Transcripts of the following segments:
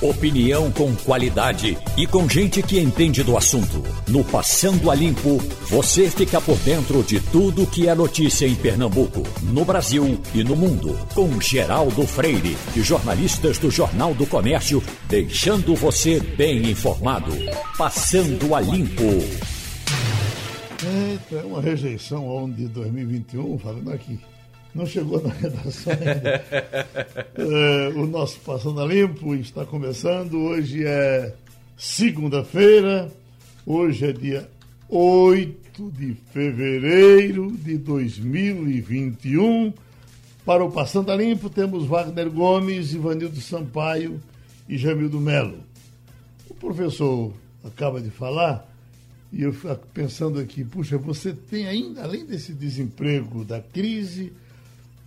Opinião com qualidade e com gente que entende do assunto. No Passando a Limpo, você fica por dentro de tudo que é notícia em Pernambuco, no Brasil e no mundo. Com Geraldo Freire e jornalistas do Jornal do Comércio, deixando você bem informado. Passando a Limpo. Eita, é uma rejeição ao ano de 2021, falando aqui não chegou na redação ainda. é, o nosso Passando a Limpo está começando. Hoje é segunda-feira, hoje é dia 8 de fevereiro de 2021. Para o Passando a Limpo temos Wagner Gomes, Ivanildo Sampaio e Jamildo Melo. O professor acaba de falar e eu fico pensando aqui, puxa, você tem ainda, além desse desemprego da crise,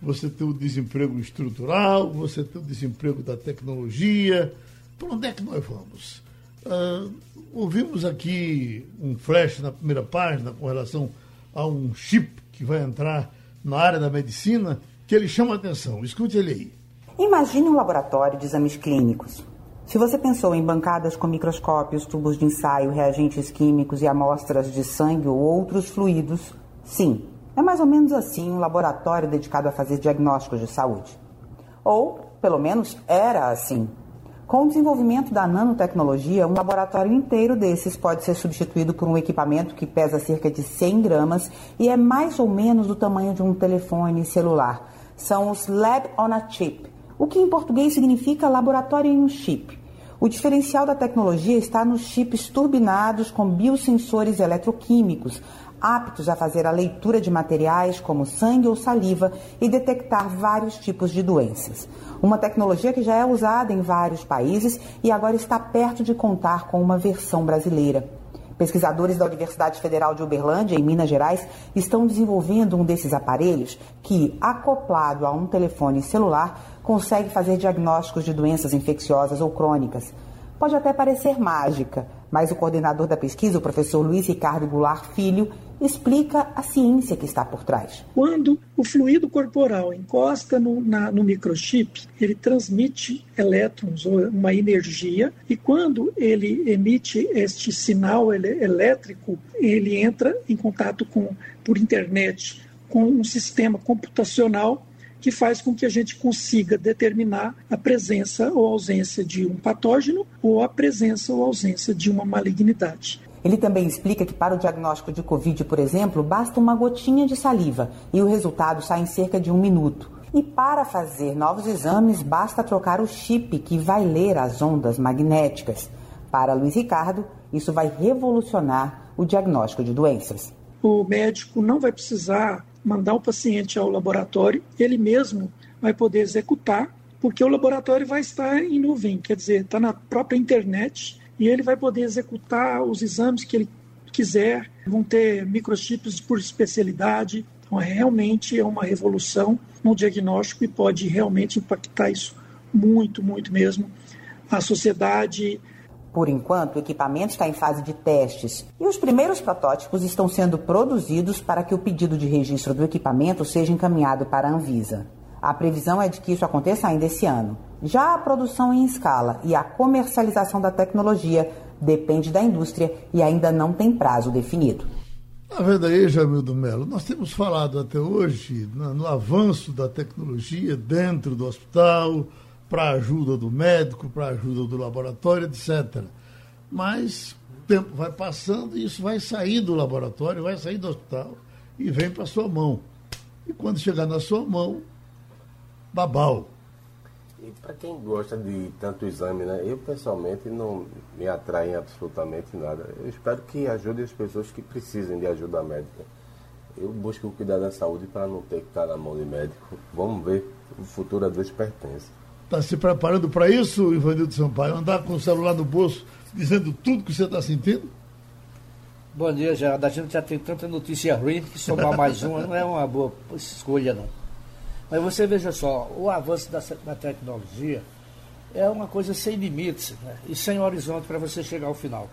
você tem o desemprego estrutural, você tem o desemprego da tecnologia. Por onde é que nós vamos? Uh, ouvimos aqui um flash na primeira página com relação a um chip que vai entrar na área da medicina que ele chama a atenção. Escute ele aí. Imagine um laboratório de exames clínicos. Se você pensou em bancadas com microscópios, tubos de ensaio, reagentes químicos e amostras de sangue ou outros fluidos, sim, é mais ou menos assim um laboratório dedicado a fazer diagnósticos de saúde. Ou, pelo menos, era assim. Com o desenvolvimento da nanotecnologia, um laboratório inteiro desses pode ser substituído por um equipamento que pesa cerca de 100 gramas e é mais ou menos do tamanho de um telefone celular. São os Lab on a Chip, o que em português significa laboratório em um chip. O diferencial da tecnologia está nos chips turbinados com biosensores eletroquímicos, aptos a fazer a leitura de materiais como sangue ou saliva e detectar vários tipos de doenças. Uma tecnologia que já é usada em vários países e agora está perto de contar com uma versão brasileira. Pesquisadores da Universidade Federal de Uberlândia, em Minas Gerais, estão desenvolvendo um desses aparelhos que, acoplado a um telefone celular, consegue fazer diagnósticos de doenças infecciosas ou crônicas. Pode até parecer mágica, mas o coordenador da pesquisa, o professor Luiz Ricardo Goulart Filho, explica a ciência que está por trás. Quando o fluido corporal encosta no, na, no microchip, ele transmite elétrons ou uma energia, e quando ele emite este sinal elétrico, ele entra em contato com, por internet com um sistema computacional que faz com que a gente consiga determinar a presença ou ausência de um patógeno ou a presença ou ausência de uma malignidade. Ele também explica que para o diagnóstico de Covid, por exemplo, basta uma gotinha de saliva e o resultado sai em cerca de um minuto. E para fazer novos exames, basta trocar o chip que vai ler as ondas magnéticas. Para Luiz Ricardo, isso vai revolucionar o diagnóstico de doenças. O médico não vai precisar mandar o paciente ao laboratório, ele mesmo vai poder executar, porque o laboratório vai estar em nuvem, quer dizer, está na própria internet e ele vai poder executar os exames que ele quiser, vão ter microchips por especialidade. Então, é, realmente é uma revolução no diagnóstico e pode realmente impactar isso muito, muito mesmo. A sociedade por enquanto, o equipamento está em fase de testes e os primeiros protótipos estão sendo produzidos para que o pedido de registro do equipamento seja encaminhado para a Anvisa. A previsão é de que isso aconteça ainda esse ano. Já a produção em escala e a comercialização da tecnologia depende da indústria e ainda não tem prazo definido. Na verdade, Jamildo Melo, nós temos falado até hoje no, no avanço da tecnologia dentro do hospital, para a ajuda do médico, para a ajuda do laboratório, etc. Mas o tempo vai passando e isso vai sair do laboratório, vai sair do hospital e vem para a sua mão. E quando chegar na sua mão, babau. E para quem gosta de tanto exame, né? Eu pessoalmente não me atrai em absolutamente nada. Eu espero que ajude as pessoas que precisem de ajuda médica. Eu busco cuidar da saúde para não ter que estar na mão de médico. Vamos ver, o futuro a Deus pertence. Está se preparando para isso, Ivanildo Sampaio? Andar com o celular no bolso, dizendo tudo que você está sentindo? Bom dia, Geraldo. A gente já tem tanta notícia ruim que somar mais uma não é uma boa escolha, não. Mas você veja só, o avanço da, da tecnologia é uma coisa sem limites né? e sem horizonte para você chegar ao final.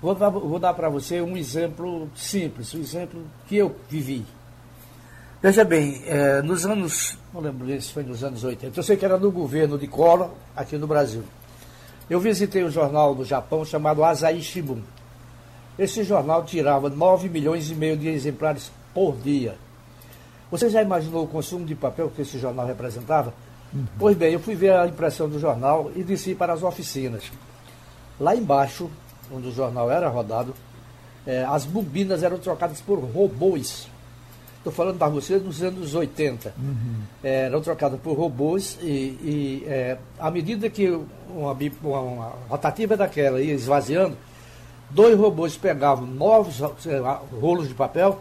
Vou dar, vou dar para você um exemplo simples, um exemplo que eu vivi. Veja bem, é, nos anos, não lembro se foi nos anos 80, eu sei que era no governo de Collor, aqui no Brasil. Eu visitei um jornal do Japão chamado Asahi Shimbun. Esse jornal tirava 9 milhões e meio de exemplares por dia. Você já imaginou o consumo de papel que esse jornal representava? Uhum. Pois bem, eu fui ver a impressão do jornal e desci para as oficinas. Lá embaixo, onde o jornal era rodado, é, as bobinas eram trocadas por robôs. Estou falando para vocês nos anos 80. Uhum. É, eram trocadas por robôs e, e é, à medida que uma, uma, uma, rotativa daquela ia esvaziando, dois robôs pegavam novos rolos de papel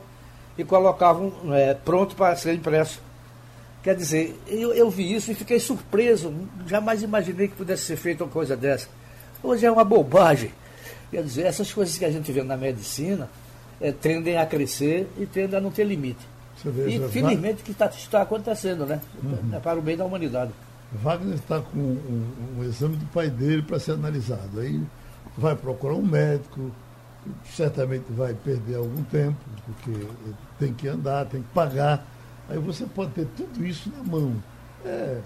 e colocavam é, pronto para ser impresso. Quer dizer, eu, eu vi isso e fiquei surpreso. Jamais imaginei que pudesse ser feita uma coisa dessa. Hoje é uma bobagem. Quer dizer, essas coisas que a gente vê na medicina é, tendem a crescer e tendem a não ter limite. e felizmente que está, está acontecendo, né? Uhum. É para o bem da humanidade. Wagner está com um, um, exame do pai dele para ser analisado. Aí vai procurar um médico, certamente vai perder algum tempo, porque tem que andar, tem que pagar. Aí você pode ter tudo isso na mão. É,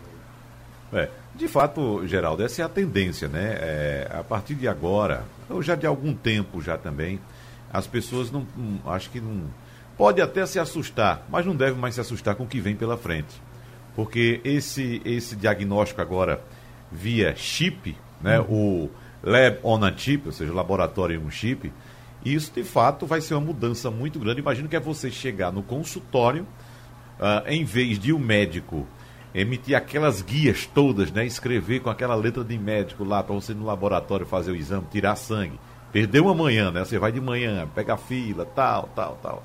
é, de fato, Geraldo, essa é a tendência, né? É, a partir de agora, ou já de algum tempo já também, as pessoas não, não, acho que não pode até se assustar, mas não deve mais se assustar com o que vem pela frente, porque esse esse diagnóstico agora via chip, né? Uhum. O lab on a chip, ou seja, laboratório em um chip, isso de fato vai ser uma mudança muito grande. Imagino que é você chegar no consultório, uh, em vez de o um médico emitir aquelas guias todas, né? Escrever com aquela letra de médico lá para você no laboratório fazer o exame, tirar sangue. Perdeu uma manhã, né? Você vai de manhã, pega a fila, tal, tal, tal.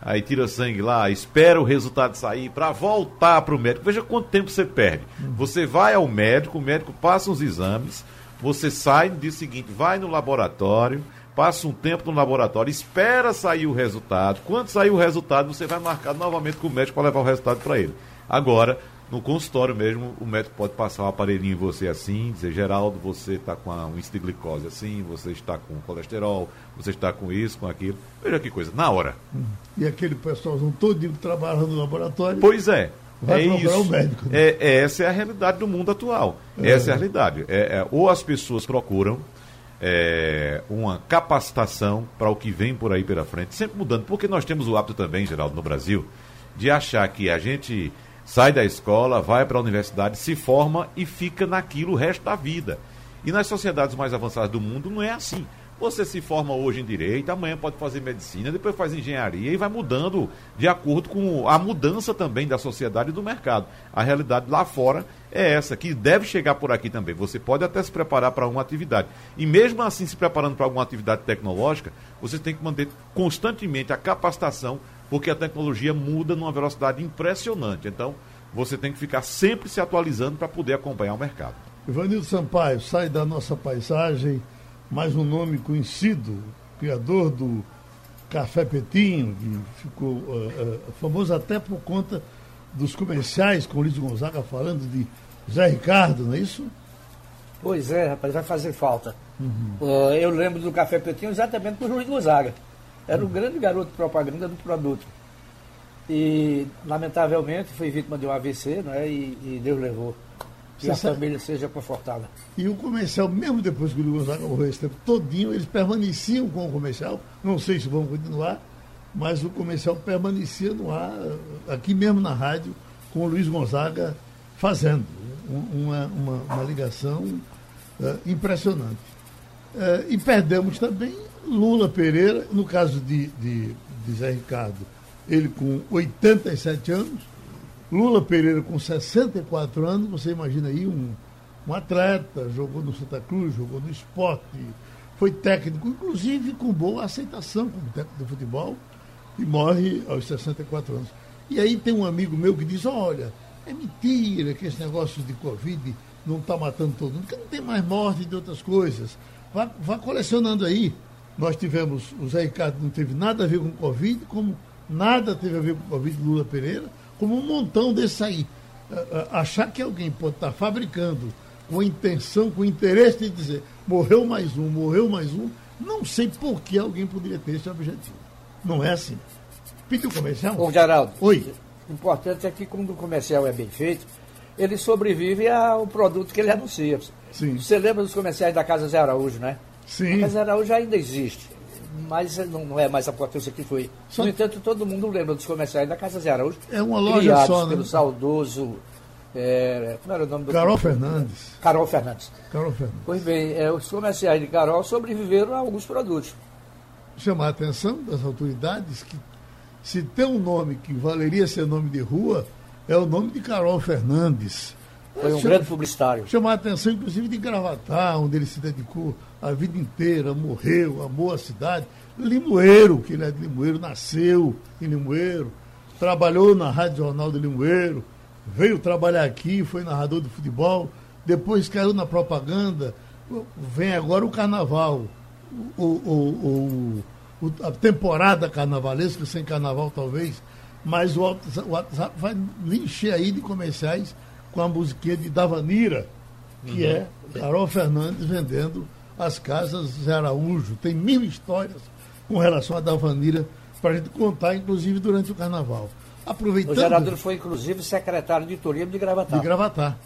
Aí tira sangue lá, espera o resultado sair para voltar para o médico. Veja quanto tempo você perde. Você vai ao médico, o médico passa uns exames, você sai no dia seguinte, vai no laboratório, passa um tempo no laboratório, espera sair o resultado. Quando sair o resultado, você vai marcar novamente com o médico para levar o resultado para ele. Agora, no consultório mesmo, o médico pode passar um aparelhinho em você assim, dizer, Geraldo, você está com um índice de glicose assim, você está com colesterol, você está com isso, com aquilo. Veja que coisa, na hora. Hum. E aquele pessoalzão todo que trabalha no laboratório. Pois é. Vai é isso. o médico. Né? É, é, essa é a realidade do mundo atual. É. Essa é a realidade. É, é ou as pessoas procuram é, uma capacitação para o que vem por aí pela frente, sempre mudando, porque nós temos o hábito também, Geraldo, no Brasil, de achar que a gente sai da escola, vai para a universidade, se forma e fica naquilo o resto da vida. E nas sociedades mais avançadas do mundo não é assim. Você se forma hoje em direito, amanhã pode fazer medicina, depois faz engenharia e vai mudando de acordo com a mudança também da sociedade e do mercado. A realidade lá fora é essa, que deve chegar por aqui também. Você pode até se preparar para uma atividade. E mesmo assim, se preparando para alguma atividade tecnológica, você tem que manter constantemente a capacitação porque a tecnologia muda numa velocidade impressionante. Então, você tem que ficar sempre se atualizando para poder acompanhar o mercado. Ivanildo Sampaio, sai da nossa paisagem, mais um nome conhecido, criador do Café Petinho, que ficou uh, uh, famoso até por conta dos comerciais com o Luiz Gonzaga falando de Zé Ricardo, não é isso? Pois é, rapaz, vai fazer falta. Uhum. Uh, eu lembro do Café Petinho exatamente por Luiz Gonzaga. Era um grande garoto de propaganda do produto. E, lamentavelmente, foi vítima de um AVC, né? E, e Deus levou. Que Você a sabe? família seja confortável. E o comercial, mesmo depois que o Luiz Gonzaga morreu esse tempo todinho, eles permaneciam com o comercial. Não sei se vão continuar, mas o comercial permanecia no ar, aqui mesmo na rádio, com o Luiz Gonzaga fazendo uma, uma, uma ligação uh, impressionante. Uh, e perdemos também Lula Pereira, no caso de, de, de Zé Ricardo, ele com 87 anos, Lula Pereira com 64 anos, você imagina aí um, um atleta, jogou no Santa Cruz, jogou no esporte, foi técnico, inclusive com boa aceitação como técnico de futebol, e morre aos 64 anos. E aí tem um amigo meu que diz, olha, é mentira que esse negócio de Covid não está matando todo mundo, porque não tem mais morte de outras coisas. Vá, vá colecionando aí. Nós tivemos, o Zé Ricardo não teve nada a ver com Covid, como nada teve a ver com Covid Lula Pereira, como um montão desse aí. Achar que alguém pode estar fabricando com a intenção, com o interesse de dizer morreu mais um, morreu mais um, não sei por que alguém poderia ter esse objetivo. Não é assim. Pediu comercial? Ô, Geraldo. Oi. O importante é que, quando o comercial é bem feito, ele sobrevive ao produto que ele anuncia. Sim. Você lembra dos comerciais da Casa Zé Araújo, né? Sim. A Casa Zé Araújo ainda existe, mas não, não é mais a potência que foi. Só- No entanto, todo mundo lembra dos comerciais da Casa Zé Araújo. É uma loja criados só, né? pelo saudoso. é, como era o nome do Carol Fernandes. Carol Fernandes. Carol Fernandes. Pois bem, é, os comerciais de Carol sobreviveram a alguns produtos. Chamar a atenção das autoridades que se tem um nome que valeria ser nome de rua, é o nome de Carol Fernandes. Foi um Chama- grande publicitário. chamar a atenção, inclusive, de Gravatar, onde ele se dedicou a vida inteira, morreu, amou a cidade. Limoeiro, que ele é de Limoeiro, nasceu em Limoeiro, trabalhou na Rádio Jornal de Limoeiro, veio trabalhar aqui, foi narrador de futebol, depois caiu na propaganda. Vem agora o carnaval, o, o- o- a temporada carnavalesca, sem carnaval talvez, mas o WhatsApp- vai encher aí de comerciais com a musiquinha de Davanira, que é Carol Fernandes vendendo as casas Zé Araújo. Tem mil histórias com relação a Davanira para a gente contar, inclusive durante o carnaval. O Aproveitando gerador foi, inclusive, secretário de turismo de Gravatar. de Gravatar.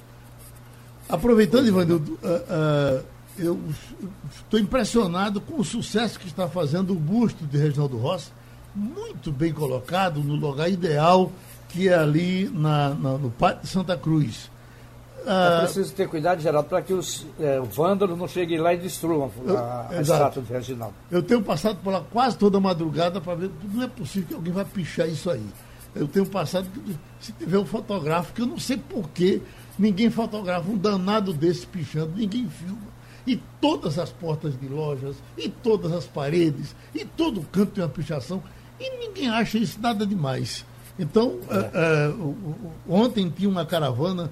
Aproveitando, Ivanildo, ah, ah, eu estou impressionado com o sucesso que está fazendo o busto de Reginaldo Rossi, muito bem colocado no lugar ideal, que é ali na, na- no Pátio de Santa Cruz. É Ah, preciso ter cuidado, Geraldo, para que os é, vândalos não cheguem lá e destruam a, a Exato. estátua de Reginaldo. Eu tenho passado por lá quase toda madrugada para ver. Não é possível que alguém vai pichar isso aí. Eu tenho passado, se tiver um fotógrafo, que eu não sei por que ninguém fotografa um danado desse pichando, ninguém filma. E todas as portas de lojas, e todas as paredes, e todo canto tem uma pichação, e ninguém acha isso nada demais. Então, eh, o- o- ontem tinha uma caravana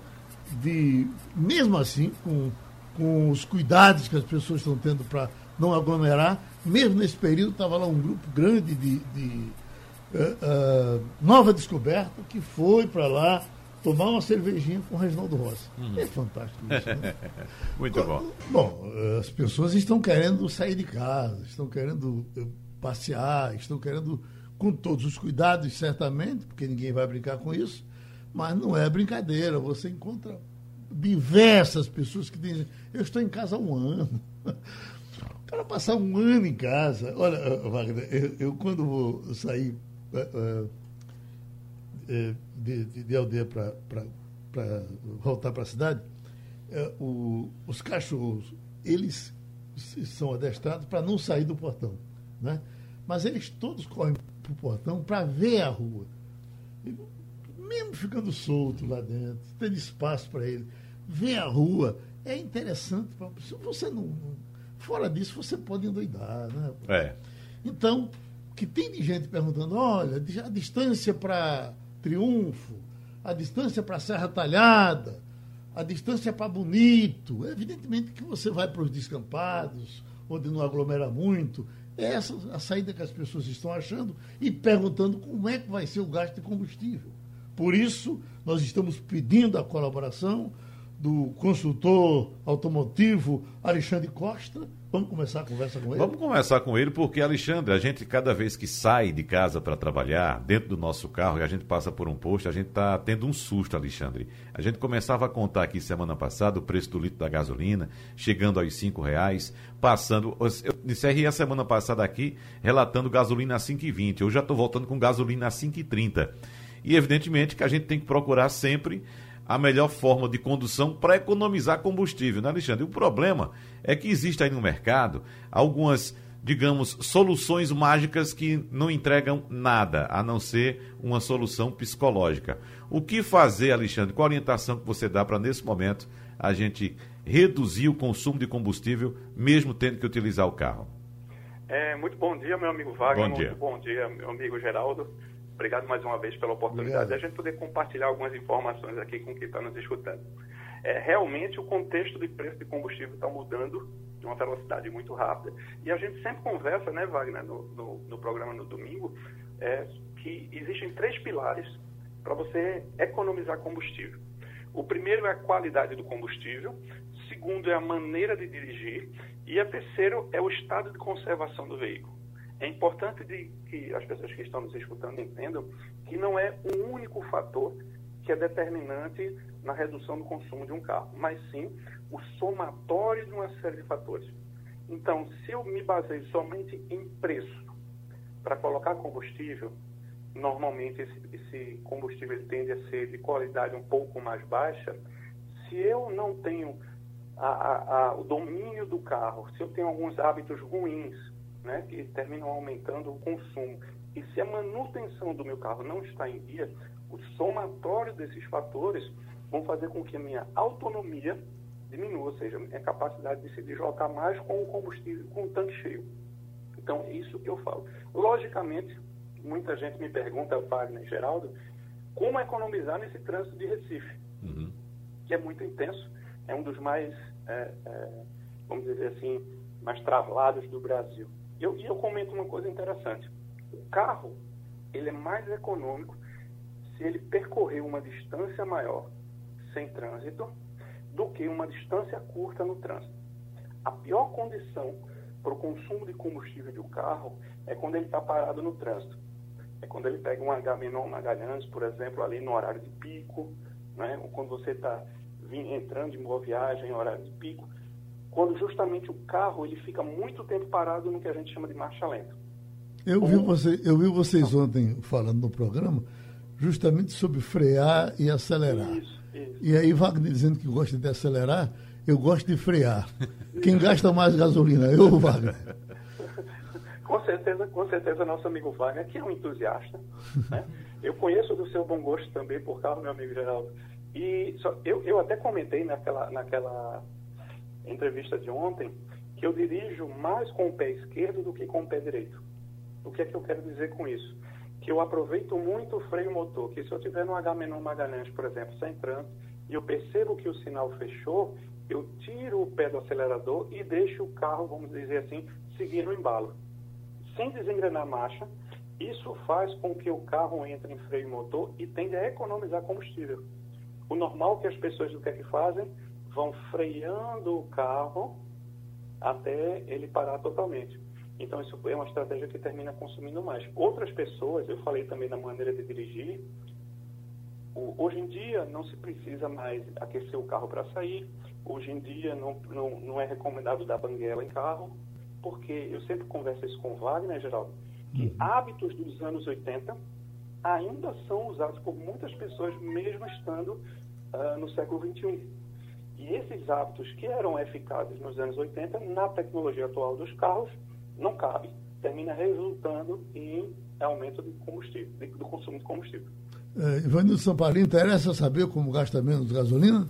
de, mesmo assim, com, com os cuidados que as pessoas estão tendo para não aglomerar, mesmo nesse período estava lá um grupo grande de, de, eh, nova descoberta que foi para lá tomar uma cervejinha com o Reginaldo Rossi. É fantástico isso, né? Muito bom. Bom, eh, as pessoas estão querendo sair de casa, estão querendo eh, passear, estão querendo, com todos os cuidados, certamente, porque ninguém vai brincar com isso, mas não é brincadeira. Você encontra diversas pessoas que dizem: Eu estou em casa há um ano. O cara passar um ano em casa. Olha, eh, Wagner, eu, eu quando vou sair eh, eh, de, de, de aldeia para voltar para a cidade, é, o- os cachorros, eles são adestrados para não sair do portão, né? Mas eles todos correm para o portão para ver a rua. E, mesmo ficando solto lá dentro, tendo espaço para ele, ver a rua é interessante. Pra, se você não, fora disso, você pode endoidar, né? É. Então, que tem de gente perguntando, olha, a distância para Triunfo, a distância para Serra Talhada, a distância para Bonito. Evidentemente que você vai para os descampados, onde não aglomera muito. É essa a saída que as pessoas estão achando e perguntando como é que vai ser o gasto de combustível. Por isso, nós estamos pedindo a colaboração do consultor automotivo Alexandre Costa. Vamos começar a conversa com ele? Vamos conversar com ele, porque, Alexandre, a gente, cada vez que sai de casa para trabalhar, dentro do nosso carro, e a gente passa por um posto, a gente está tendo um susto, Alexandre. A gente começava a contar aqui semana passada o preço do litro da gasolina, chegando aos cinco reais, passando. Eu encerrei a semana passada aqui relatando gasolina a 5,20. Eu já estou voltando com gasolina a 5,30. E evidentemente que a gente tem que procurar sempre a melhor forma de condução para economizar combustível, né, Alexandre? O problema é que existe aí no mercado algumas, digamos, soluções mágicas que não entregam nada, a não ser uma solução psicológica. O que fazer, Alexandre? Qual a orientação que você dá para, nesse momento, a gente reduzir o consumo de combustível, mesmo tendo que utilizar o carro? É, muito bom dia, meu amigo Wagner. Bom dia. Muito bom dia, meu amigo Geraldo. Obrigado mais uma vez pela oportunidade de a gente poder compartilhar algumas informações aqui com quem está nos escutando. É, realmente, o contexto de preço de combustível está mudando de uma velocidade muito rápida. E a gente sempre conversa, né, Wagner, no, no, no programa no domingo, é, que existem três pilares para você economizar combustível. O primeiro é a qualidade do combustível, segundo é a maneira de dirigir e a terceiro é o estado de conservação do veículo. É importante de que as pessoas que estão nos escutando entendam que não é um único fator que é determinante na redução do consumo de um carro, mas sim o somatório de uma série de fatores. Então, se eu me baseio somente em preço para colocar combustível, normalmente esse, esse combustível tende a ser de qualidade um pouco mais baixa. Se eu não tenho a, a, a, o domínio do carro, se eu tenho alguns hábitos ruins, né, que terminam aumentando o consumo, e se a manutenção do meu carro não está em dia, o somatório desses fatores vão fazer com que a minha autonomia diminua, ou seja, a minha capacidade de se deslocar mais com o combustível, com o tanque cheio. Então, é isso que eu falo. Logicamente, muita gente me pergunta, Wagner Geraldo, como economizar nesse trânsito de Recife, uhum. que é muito intenso, é um dos mais, é, é, vamos dizer assim, mais travados do Brasil. E eu, eu comento uma coisa interessante. O carro, ele é mais econômico se ele percorrer uma distância maior sem trânsito do que uma distância curta no trânsito. A pior condição para o consumo de combustível de um carro é quando ele está parado no trânsito. É quando ele pega um H-Menon Magalhães, por exemplo, ali no horário de pico, né? ou quando você está entrando em boa viagem em horário de pico, quando justamente o carro ele fica muito tempo parado no que a gente chama de marcha lenta. Eu vi, você, eu vi vocês ontem falando no programa justamente sobre frear e acelerar. Isso, isso. E aí Wagner dizendo que gosta de acelerar, eu gosto de frear. Quem gasta mais gasolina, eu ou Wagner? Com certeza, com certeza, nosso amigo Wagner, que é um entusiasta. Né? Eu conheço do seu bom gosto também por causa meu amigo Geraldo. E só, eu, eu até comentei naquela, naquela entrevista de ontem que eu dirijo mais com o pé esquerdo do que com o pé direito. O que é que eu quero dizer com isso? Que eu aproveito muito o freio motor, que se eu tiver no H-Menon Magalhães, por exemplo, sem trânsito, e eu percebo que o sinal fechou, eu tiro o pé do acelerador e deixo o carro, vamos dizer assim, seguir no embalo. Sem desengrenar a marcha, isso faz com que o carro entre em freio motor e tende a economizar combustível. O normal que as pessoas do que é que fazem? Vão freando o carro até ele parar totalmente. Então, isso é uma estratégia que termina consumindo mais. Outras pessoas, eu falei também da maneira de dirigir, hoje em dia não se precisa mais aquecer o carro para sair, hoje em dia não, não, não é recomendado dar banguela em carro, porque eu sempre converso isso com o Wagner, Geraldo, que uhum. hábitos dos anos 80 ainda são usados por muitas pessoas, mesmo estando uh, no século 21. E esses hábitos que eram eficazes nos anos 80, na tecnologia atual dos carros, não cabe, termina resultando em aumento de combustível, de, do consumo de combustível. É, Ivanildo Samparinho, interessa saber como gasta menos gasolina?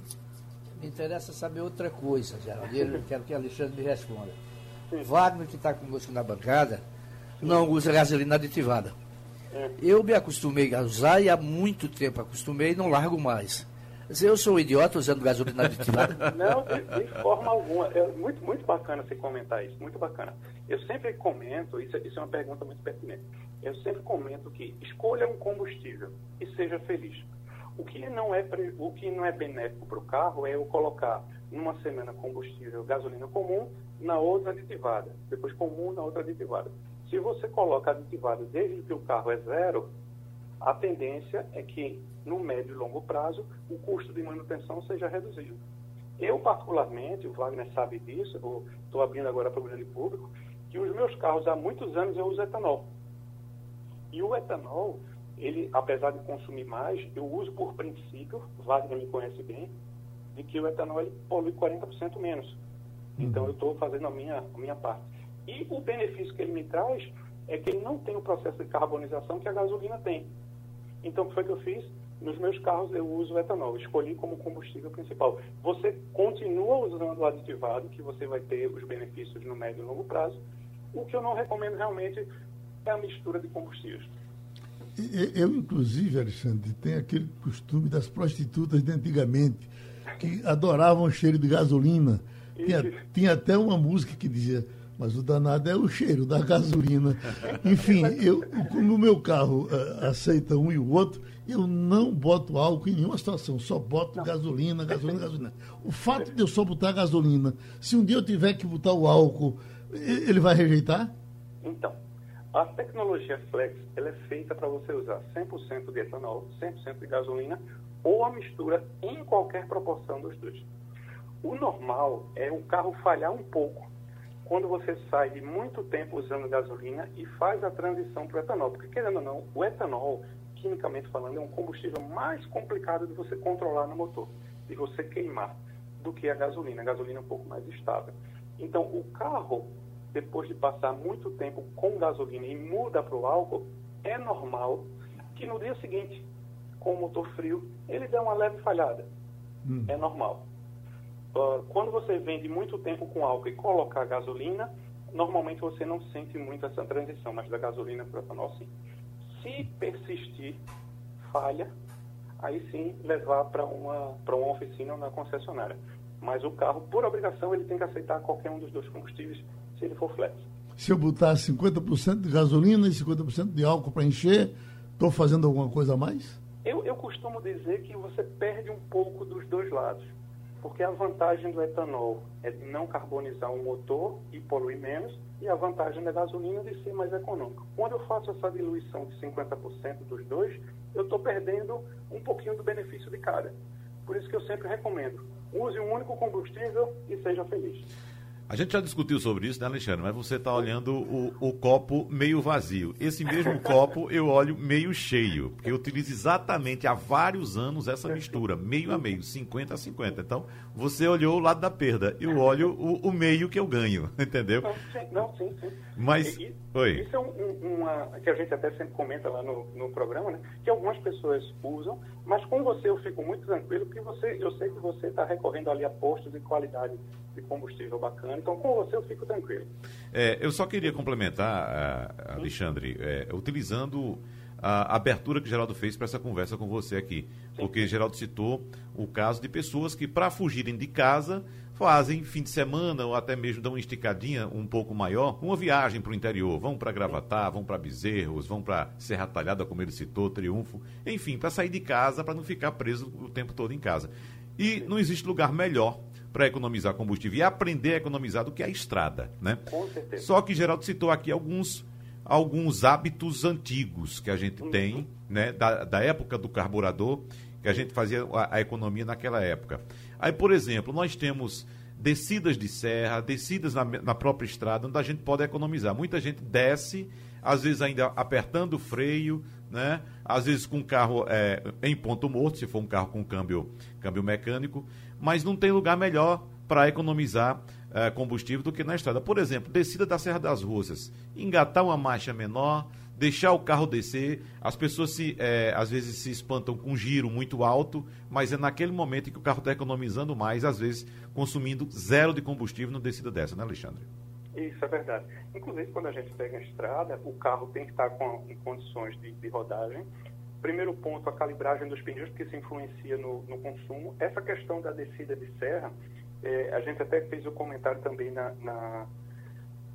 Me interessa saber outra coisa, Geraldo. Eu quero que Alexandre me responda. Sim. Wagner, que está conosco na bancada, não usa gasolina aditivada. É. Eu me acostumei a usar e há muito tempo acostumei e não largo mais. Eu sou um idiota usando gasolina aditivada? Não, de, de, forma alguma. É muito, muito bacana você comentar isso, muito bacana. Eu sempre comento, isso, isso é uma pergunta muito pertinente, eu sempre comento que escolha um combustível e seja feliz. O que não é, o que não é benéfico para o carro é eu colocar numa semana combustível gasolina comum, na outra aditivada, depois comum, na outra aditivada. Se você coloca aditivada desde que o carro é zero, a tendência é que no médio e longo prazo, o custo de manutenção seja reduzido. Eu, particularmente, o Wagner sabe disso, estou abrindo agora para o grande público, que os meus carros há muitos anos eu uso etanol. E o etanol, ele, apesar de consumir mais, eu uso por princípio, Wagner me conhece bem, de que o etanol ele polui 40% menos. Então uhum. eu estou fazendo a minha, a minha parte. E o benefício que ele me traz é que ele não tem o processo de carbonização que a gasolina tem. Então o que foi que eu fiz? Nos meus carros eu uso etanol, escolhi como combustível principal. Você continua usando o aditivado, que você vai ter os benefícios no médio e longo prazo. O que eu não recomendo realmente é a mistura de combustíveis. Eu, inclusive, Alexandre, tenho aquele costume das prostitutas de antigamente, que adoravam o cheiro de gasolina. Tinha, tinha até uma música que dizia mas o danado é o cheiro da gasolina. Enfim, eu, como o meu carro uh, aceita um e o outro, eu não boto álcool em nenhuma situação, só boto não. gasolina, gasolina, gasolina. O fato de eu só botar gasolina, se um dia eu tiver que botar o álcool, ele vai rejeitar? Então, a tecnologia Flex ela é feita para você usar 100% de etanol, 100% de gasolina ou a mistura em qualquer proporção dos dois. O normal é o carro falhar um pouco quando você sai de muito tempo usando gasolina e faz a transição para o etanol. Porque, querendo ou não, o etanol, quimicamente falando, é um combustível mais complicado de você controlar no motor, de você queimar, do que a gasolina. A gasolina é um pouco mais estável. Então, o carro, depois de passar muito tempo com gasolina e muda para o álcool, é normal que no dia seguinte, com o motor frio, ele dê uma leve falhada. Hum. É normal. Uh, quando você vende muito tempo com álcool e colocar a gasolina, normalmente você não sente muito essa transição, mas da gasolina para o etanol sim. Se persistir falha, aí sim levar para uma, uma oficina ou na concessionária. Mas o carro, por obrigação, ele tem que aceitar qualquer um dos dois combustíveis se ele for flex. Se eu botar 50% de gasolina e 50% de álcool para encher, estou fazendo alguma coisa a mais? Eu, eu costumo dizer que você perde um pouco dos dois lados. Porque a vantagem do etanol é de não carbonizar o motor e poluir menos, e a vantagem da gasolina de ser mais econômico. Quando eu faço essa diluição de 50% dos dois, eu estou perdendo um pouquinho do benefício de cada. Por isso que eu sempre recomendo, use um único combustível e seja feliz. A gente já discutiu sobre isso, né, Alexandre? Mas você está olhando o, o, copo meio vazio. Esse mesmo copo eu olho meio cheio, porque eu utilizo exatamente há vários anos essa mistura, meio a meio, 50 a 50. Então, você olhou o lado da perda, eu olho o, o meio que eu ganho, entendeu? Não, sim, não, sim. sim. Mas, e, oi. Isso é um, uma, que a gente até sempre comenta lá no, no programa, né? Que algumas pessoas usam, mas com você eu fico muito tranquilo, porque você, eu sei que você está recorrendo ali a postos de qualidade de combustível bacana. Então, com você eu fico tranquilo. É, eu só queria complementar, Alexandre, é, utilizando a abertura que Geraldo fez para essa conversa com você aqui. Sim. Porque Geraldo citou o caso de pessoas que, para fugirem de casa, fazem fim de semana ou até mesmo dão uma esticadinha um pouco maior, uma viagem para o interior. Vão para Gravatá, vão para Bezerros, vão para Serra Talhada, como ele citou, Triunfo. Enfim, para sair de casa, para não ficar preso o tempo todo em casa. E não existe lugar melhor para economizar combustível e aprender a economizar do que a estrada, né? Com certeza. Só que Geraldo citou aqui alguns alguns hábitos antigos que a gente uhum. tem, né, da, da época do carburador, que a gente fazia a, a economia naquela época. Aí, por exemplo, nós temos descidas de serra, descidas na, na, própria estrada, onde a gente pode economizar. Muita gente desce, às vezes ainda apertando o freio, né? às vezes com o carro é, em ponto morto, se for um carro com câmbio, câmbio mecânico, mas não tem lugar melhor para economizar é, combustível do que na estrada. Por exemplo, descida da Serra das Russas, engatar uma marcha menor, deixar o carro descer, as pessoas se, é, às vezes se espantam com um giro muito alto, mas é naquele momento que o carro está economizando mais, às vezes consumindo zero de combustível no descida dessa, né, Alexandre? Isso é verdade. Inclusive, quando a gente pega a estrada, o carro tem que estar com, em condições de, de rodagem Primeiro ponto, a calibragem dos pneus, porque isso influencia no, no consumo. Essa questão da descida de serra, é, a gente até fez o um comentário também na, na,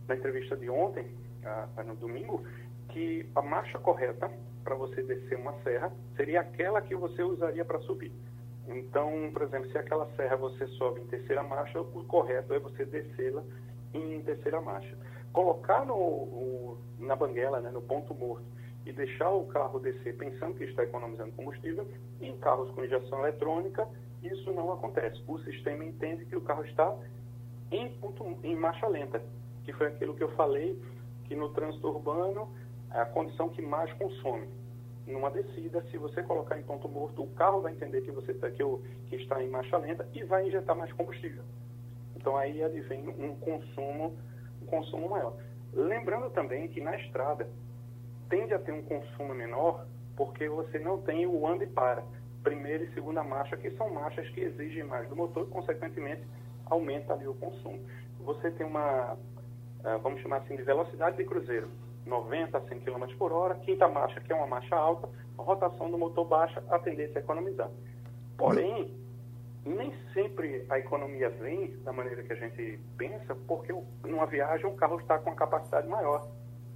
na, entrevista de ontem, a, no domingo, que a marcha correta para você descer uma serra seria aquela que você usaria para subir. Então, por exemplo, se aquela serra você sobe em terceira marcha, o correto é você descê-la em terceira marcha. Colocar no, na banguela, né, no ponto morto, e deixar o carro descer pensando que está economizando combustível, em carros com injeção eletrônica, isso não acontece. O sistema entende que o carro está em, ponto, em marcha lenta, que foi aquilo que eu falei, que no trânsito urbano é a condição que mais consome. Numa descida, se você colocar em ponto morto, o carro vai entender que você está, que, que está em marcha lenta e vai injetar mais combustível. Então aí advém um consumo, um consumo maior. Lembrando também que na estrada, tende a ter um consumo menor porque você não tem o anda e para, primeira e segunda marcha, que são marchas que exigem mais do motor e, consequentemente, aumenta ali o consumo. Você tem uma, ah, vamos chamar assim, de velocidade de cruzeiro, 90 a 100 km por hora, quinta marcha, que é uma marcha alta, a rotação do motor baixa, a tendência é economizar. Porém, nem sempre a economia vem da maneira que a gente pensa, porque numa viagem o carro está com uma capacidade maior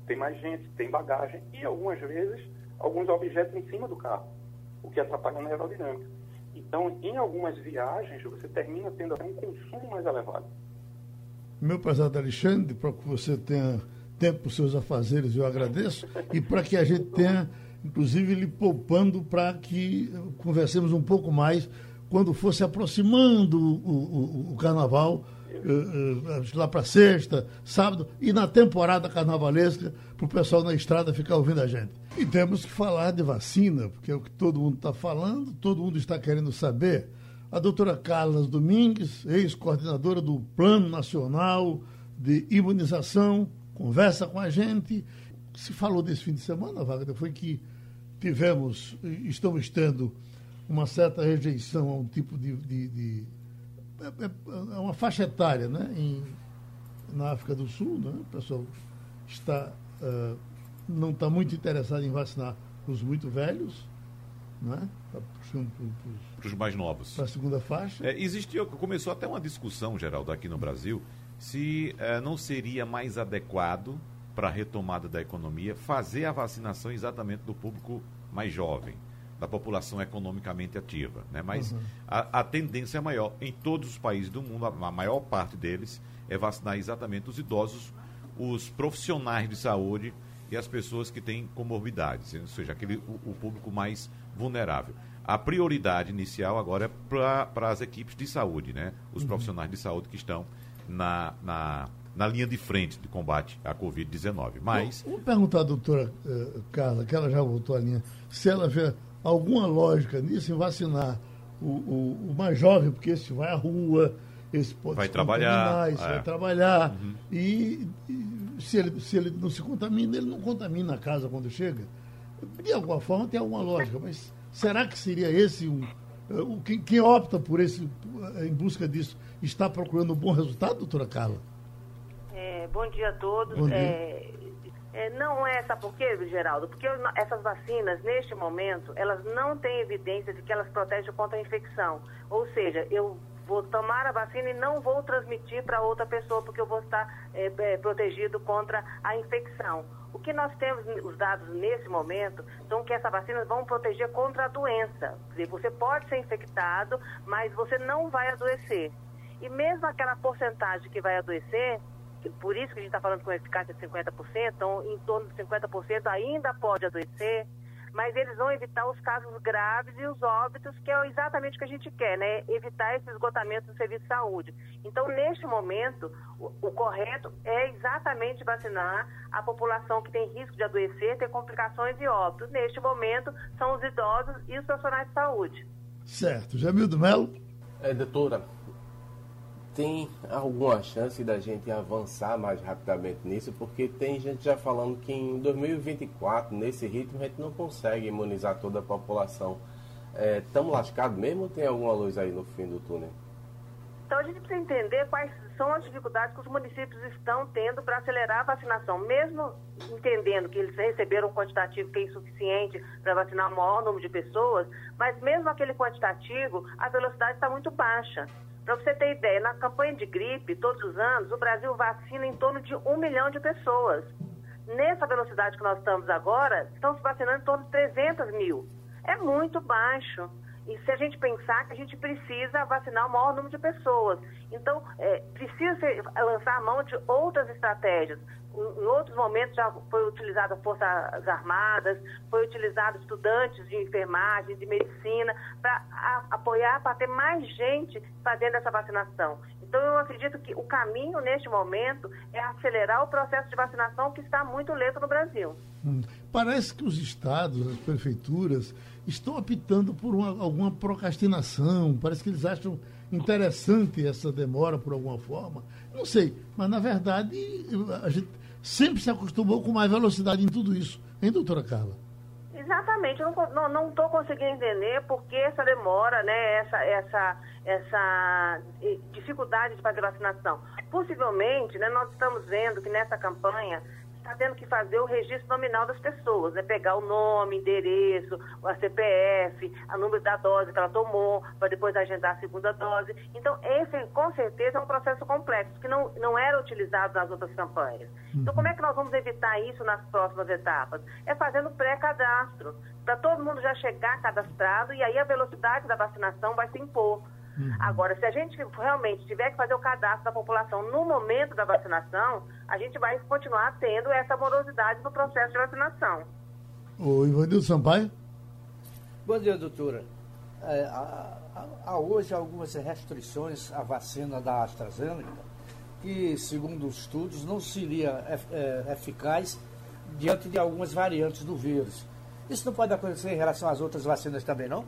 tem mais gente, tem bagagem e algumas vezes alguns objetos em cima do carro, o que atrapalha na aerodinâmica. Então, em algumas viagens, você termina tendo até um consumo mais elevado. Meu prezado Alexandre, para que você tenha tempo para os seus afazeres, eu agradeço, e para que a gente tenha inclusive lhe poupando para que conversemos um pouco mais quando fosse aproximando o, o, o carnaval, lá para sexta, sábado, e na temporada carnavalesca, para o pessoal na estrada ficar ouvindo a gente. E temos que falar de vacina, porque é o que todo mundo está falando, todo mundo está querendo saber. A doutora Carla Domingues, ex-coordenadora do Plano Nacional de Imunização, conversa com a gente. Se falou desse fim de semana, Wagner, foi que tivemos, estamos tendo uma certa rejeição a um tipo de. de, de é, é, é, uma faixa etária, né? Em, na África do Sul, né? o pessoal está, uh, não está muito interessado em vacinar os muito velhos, né? Está puxando para os mais novos. Para a segunda faixa. É, existiu, começou até uma discussão, Geraldo, aqui no Brasil, se uh, não seria mais adequado para a retomada da economia fazer a vacinação exatamente do público mais jovem, da população economicamente ativa. Né? Mas uhum. a, a, tendência é maior. Em todos os países do mundo, a, a, maior parte deles é vacinar exatamente os idosos, os profissionais de saúde e as pessoas que têm comorbidades, ou seja, aquele, o, o público mais vulnerável. A prioridade inicial agora é para as equipes de saúde, né? os uhum. profissionais de saúde que estão na, na na linha de frente de combate à Covid-19. Mas. Vou perguntar à doutora uh, Carla, que ela já voltou à linha, se ela vê alguma lógica nisso em vacinar o, o, o mais jovem, porque esse vai à rua, esse pode vai trabalhar, esse é. vai trabalhar. Uhum. E, e, se, ele, se ele não se contamina, ele não contamina a casa quando chega. De alguma forma tem alguma lógica, mas será que seria esse um. Uh, quem, quem opta por esse, uh, em busca disso, está procurando um bom resultado, doutora Carla? bom dia a todos. Bom dia. É, é, não é, sabe por quê, Geraldo? Porque essas vacinas, neste momento, elas não têm evidência de que elas protegem contra a infecção. Ou seja, eu vou tomar a vacina e não vou transmitir para outra pessoa, porque eu vou estar é, é, protegido contra a infecção. O que nós temos, os dados nesse momento, são que essas vacinas vão proteger contra a doença. Quer dizer, você pode ser infectado, mas você não vai adoecer. E mesmo aquela porcentagem que vai adoecer, por isso que a gente está falando com eficácia de 50%, então em torno de 50% ainda pode adoecer, mas eles vão evitar os casos graves e os óbitos, que é exatamente o que a gente quer, né? Evitar esse esgotamento do serviço de saúde. Então, neste momento, o, o correto é exatamente vacinar a população que tem risco de adoecer, ter complicações e óbitos. Neste momento, são os idosos e os profissionais de saúde. Certo. Jamildo Melo? É, doutora, tem alguma chance da gente avançar mais rapidamente nisso? Porque tem gente já falando que em 2024, nesse ritmo, a gente não consegue imunizar toda a população. Estamos é, lascados mesmo ou tem alguma luz aí no fim do túnel? Então a gente precisa entender quais são as dificuldades que os municípios estão tendo para acelerar a vacinação, mesmo entendendo que eles receberam um quantitativo que é insuficiente para vacinar o maior número de pessoas, mas mesmo aquele quantitativo, a velocidade está muito baixa. Para você ter ideia, na campanha de gripe, todos os anos, o Brasil vacina em torno de um milhão de pessoas. Nessa velocidade que nós estamos agora, estão se vacinando em torno de 300 mil. É muito baixo. E se a gente pensar que a gente precisa vacinar o maior número de pessoas. Então, é, precisa lançar a mão de outras estratégias em outros momentos já foi utilizada Forças Armadas, foi utilizado estudantes de enfermagem, de medicina, para apoiar, para ter mais gente fazendo essa vacinação. Então, eu acredito que o caminho, neste momento, é acelerar o processo de vacinação que está muito lento no Brasil. Hum. Parece que os estados, as prefeituras, estão optando por uma, alguma procrastinação. Parece que eles acham interessante essa demora por alguma forma. Não sei, mas na verdade a gente sempre se acostumou com mais velocidade em tudo isso. Hein, doutora Carla? Exatamente, eu não estou conseguindo entender por que essa demora, né, essa, essa, essa dificuldade de fazer vacinação. Possivelmente, né, nós estamos vendo que nessa campanha está tendo que fazer o registro nominal das pessoas, né? Pegar o nome, endereço, a CPF, o número da dose que ela tomou, para depois agendar a segunda dose. Então, esse, com certeza, é um processo complexo, que não, não era utilizado nas outras campanhas. Então, como é que nós vamos evitar isso nas próximas etapas? É fazendo pré-cadastro, para todo mundo já chegar cadastrado e aí a velocidade da vacinação vai se impor. Uhum. Agora, se a gente realmente tiver que fazer o cadastro da população no momento da vacinação, a gente vai continuar tendo essa morosidade no processo de vacinação. O Ivanildo Sampaio. Bom dia, doutora. É, há, há, hoje algumas restrições à vacina da AstraZeneca, que, segundo os estudos, não seria é, eficaz diante de algumas variantes do vírus. Isso não pode acontecer em relação às outras vacinas também, não?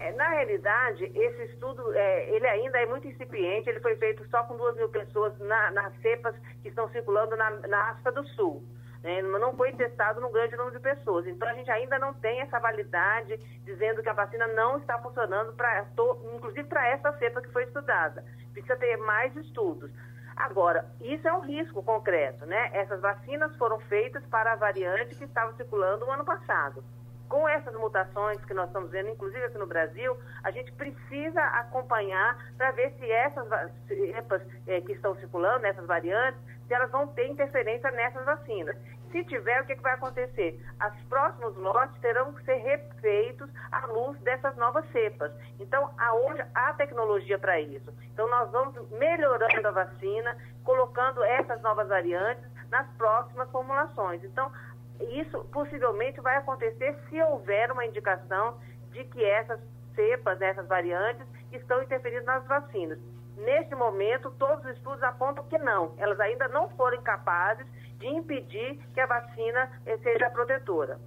É, na realidade, esse estudo, é, ele ainda é muito incipiente, ele foi feito só com duas mil pessoas na, nas cepas que estão circulando na, na África do Sul. Né? Não foi testado num grande número de pessoas. Então, a gente ainda não tem essa validade dizendo que a vacina não está funcionando, pra, inclusive para essa cepa que foi estudada. Precisa ter mais estudos. Agora, isso é um risco concreto, né? Essas vacinas foram feitas para a variante que estava circulando no ano passado. Com essas mutações que nós estamos vendo, inclusive aqui no Brasil, a gente precisa acompanhar para ver se essas cepas eh, que estão circulando, essas variantes, se elas vão ter interferência nessas vacinas. Se tiver, o que, que vai acontecer? Os próximos lotes terão que ser refeitos à luz dessas novas cepas. Então, hoje há tecnologia para isso. Então, nós vamos melhorando a vacina, colocando essas novas variantes nas próximas formulações. Então, isso possivelmente vai acontecer se houver uma indicação de que essas cepas, essas variantes, estão interferindo nas vacinas. Neste momento, todos os estudos apontam que não. Elas ainda não foram capazes de impedir que a vacina eh, seja protetora.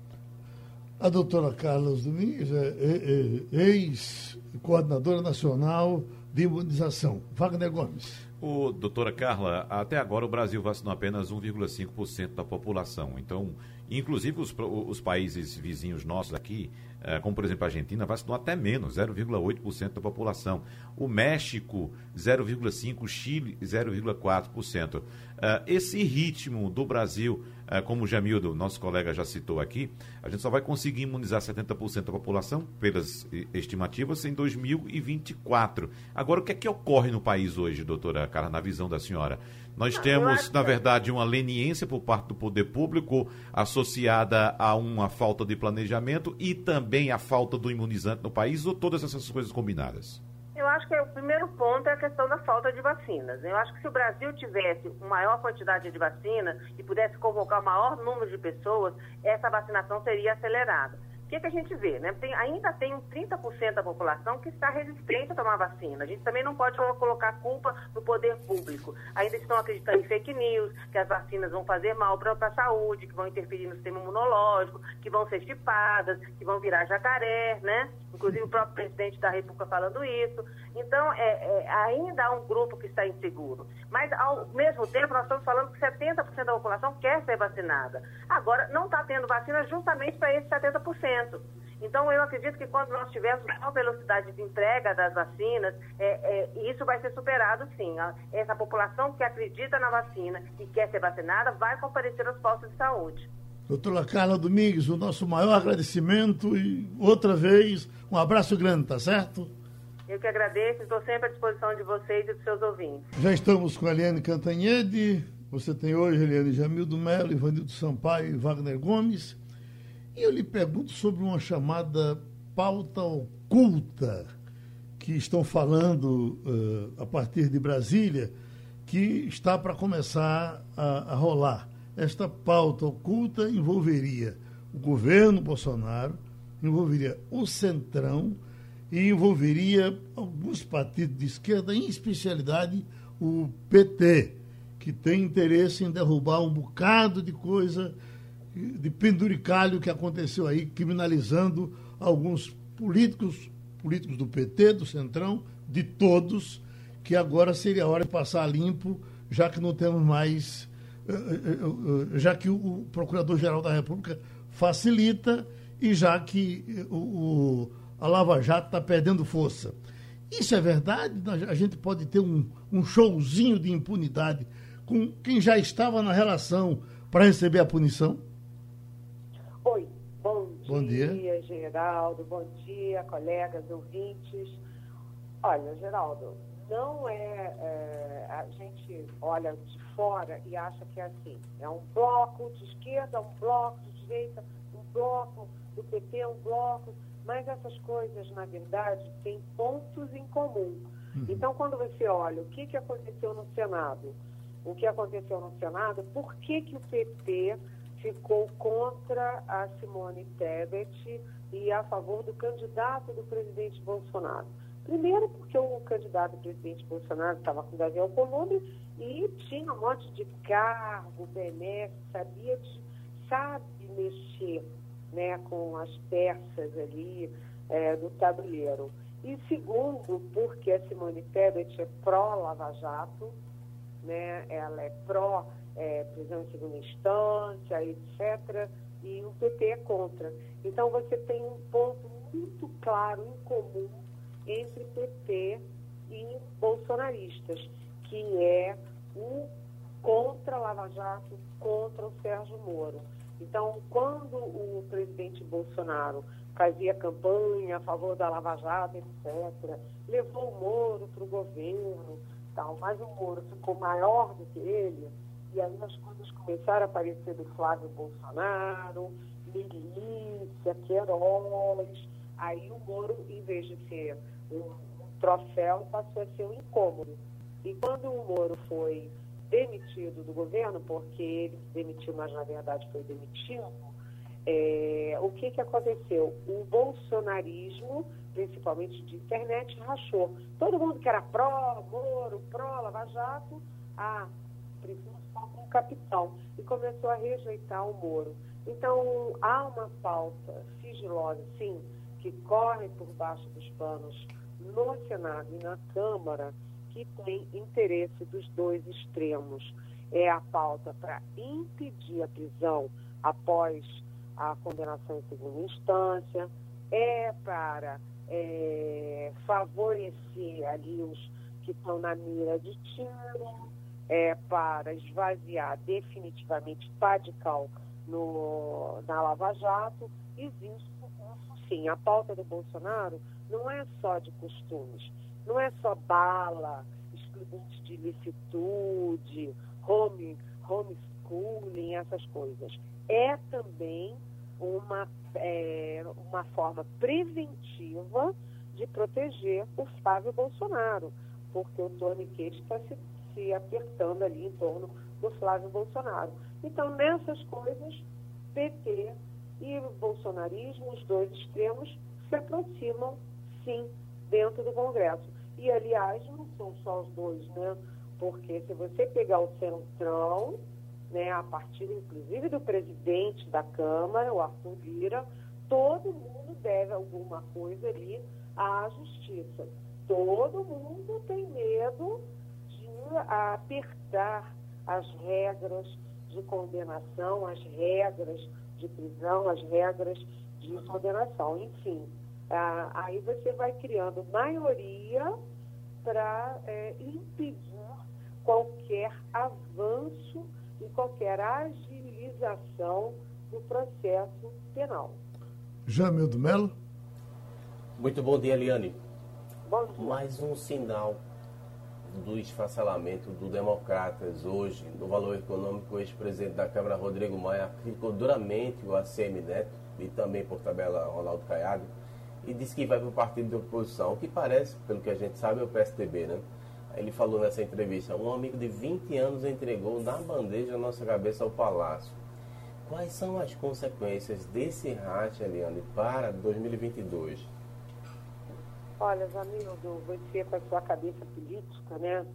A doutora Carla Domingues é, é, é ex-coordenadora nacional de imunização. Wagner Gomes. O doutora Carla, até agora o Brasil vacinou apenas 1,5% da população. Então, inclusive os, os países vizinhos nossos aqui, eh, como por exemplo a Argentina, vacinou até menos, 0,8% da população. O México, 0,5%, Chile, 0,4%. Eh, esse ritmo do Brasil, como o Jamildo, nosso colega, já citou aqui, a gente só vai conseguir imunizar 70% da população, pelas estimativas, em 2024. Agora, o que é que ocorre no país hoje, doutora Carla, na visão da senhora? Nós temos, na verdade, uma leniência por parte do poder público associada a uma falta de planejamento e também a falta do imunizante no país, ou todas essas coisas combinadas? Eu acho que o primeiro ponto é a questão da falta de vacinas. Eu acho que se o Brasil tivesse uma maior quantidade de vacinas e pudesse convocar o maior número de pessoas, essa vacinação seria acelerada que, que a gente vê? Né? Tem, ainda tem 30% da população que está resistente a tomar vacina. A gente também não pode colocar culpa no poder público. Ainda estão acreditando em fake news, que as vacinas vão fazer mal para a saúde, que vão interferir no sistema imunológico, que vão ser chipadas, que vão virar jacaré, né? Inclusive o próprio presidente da República falando isso. Então, é, é, ainda há um grupo que está inseguro. Mas, ao mesmo tempo, nós estamos falando que 70% da população quer ser vacinada. Agora, não está tendo vacina justamente para esse 70%. Então, eu acredito que quando nós tivermos maior velocidade de entrega das vacinas, é, é, isso vai ser superado, sim. Essa população que acredita na vacina e quer ser vacinada vai comparecer aos postos de saúde. Doutora Carla Domingues, o nosso maior agradecimento e, outra vez, um abraço grande, tá certo? Eu que agradeço, estou sempre à disposição de vocês e dos seus ouvintes. Já estamos com a Eliane Cantanhede. Você tem hoje Eliane Jamildo Melo, Ivanildo Sampaio e Wagner Gomes. E eu lhe pergunto sobre uma chamada pauta oculta que estão falando uh, a partir de Brasília, que está para começar a, a rolar. Esta pauta oculta envolveria o governo Bolsonaro, envolveria o Centrão e envolveria alguns partidos de esquerda, em especialidade o PT, que tem interesse em derrubar um bocado de coisa de penduricalho que aconteceu aí, criminalizando alguns políticos, políticos do PT, do Centrão, de todos, que agora seria a hora de passar limpo, já que não temos mais, já que o Procurador-Geral da República facilita e já que o a Lava Jato está perdendo força. Isso é verdade? A gente pode ter um, um showzinho de impunidade com quem já estava na relação para receber a punição? Oi, bom, bom dia, dia, Geraldo, bom dia, colegas, ouvintes. Olha, Geraldo, não é, é, A gente olha de fora e acha que é assim: é um bloco de esquerda, um bloco de direita, um bloco do PT, um bloco mas essas coisas, na verdade, têm pontos em comum. Uhum. Então, quando você olha o que, que aconteceu no Senado, o que aconteceu no Senado, por que, que o PT ficou contra a Simone Tebet e a favor do candidato do presidente Bolsonaro. Primeiro porque o candidato presidente Bolsonaro estava com Davi Alcolumbre e tinha um monte de cargo, benéfico, sabia sabe mexer né, com as peças ali é, do tabuleiro. E segundo, porque a Simone Tebet é pró-Lava Jato, né, ela é pró é, prisão em segunda instância, etc., e o PT é contra. Então você tem um ponto muito claro em comum entre PT e bolsonaristas, que é o contra Lava Jato, contra o Sérgio Moro. Então, quando o presidente Bolsonaro fazia campanha a favor da Lava Jato, etc., levou o Moro para o governo, tal, mas o Moro ficou maior do que ele, e aí as coisas começaram a aparecer do Flávio Bolsonaro, milícia, Queiroz, aí o Moro, em vez de ser um troféu, passou a ser um incômodo. E quando o Moro foi demitido do governo, porque ele se demitiu, mas na verdade foi demitido, é, o que, que aconteceu? O bolsonarismo, principalmente de internet, rachou. Todo mundo que era pró, Moro, pró, Lava Jato, ah, precisa só com o capitão. E começou a rejeitar o Moro. Então, há uma pauta sigilosa, sim, que corre por baixo dos panos no Senado e na Câmara, que tem interesse dos dois extremos. É a pauta para impedir a prisão após a condenação em segunda instância, é para é, favorecer ali os que estão na mira de tiro, é para esvaziar definitivamente Padical no, na Lava Jato. Existe sim. A pauta do Bolsonaro não é só de costumes, não é só bala, expediente de licitude, home, homeschooling, essas coisas. É também uma, é, uma forma preventiva de proteger o Flávio Bolsonaro, porque o torniquete está se, se apertando ali em torno do Flávio Bolsonaro. Então, nessas coisas, PT e bolsonarismo, os dois extremos, se aproximam, sim, dentro do Congresso. E, aliás, não são só os dois, né? Porque se você pegar o centrão, né, a partir, inclusive, do presidente da Câmara, o Arthur Lira, todo mundo deve alguma coisa ali à justiça. Todo mundo tem medo de apertar as regras de condenação, as regras de prisão, as regras de condenação. Enfim, ah, aí você vai criando maioria para é, impedir qualquer avanço e qualquer agilização do processo penal. Jamildo Melo. Muito bom dia, Eliane. Bom dia. Mais um sinal do esfacelamento do Democratas hoje, no valor econômico, o ex-presidente da Câmara, Rodrigo Maia, criticou duramente o ACM Neto e também, por tabela, Ronaldo Caiado, e disse que vai para o partido de oposição, o que parece, pelo que a gente sabe, é o PSDB, né? Ele falou nessa entrevista, um amigo de 20 anos entregou na bandeja a nossa cabeça ao palácio. Quais são as consequências desse racha, Eliane, para 2022? Olha, Jamildo, você com a sua cabeça política, né?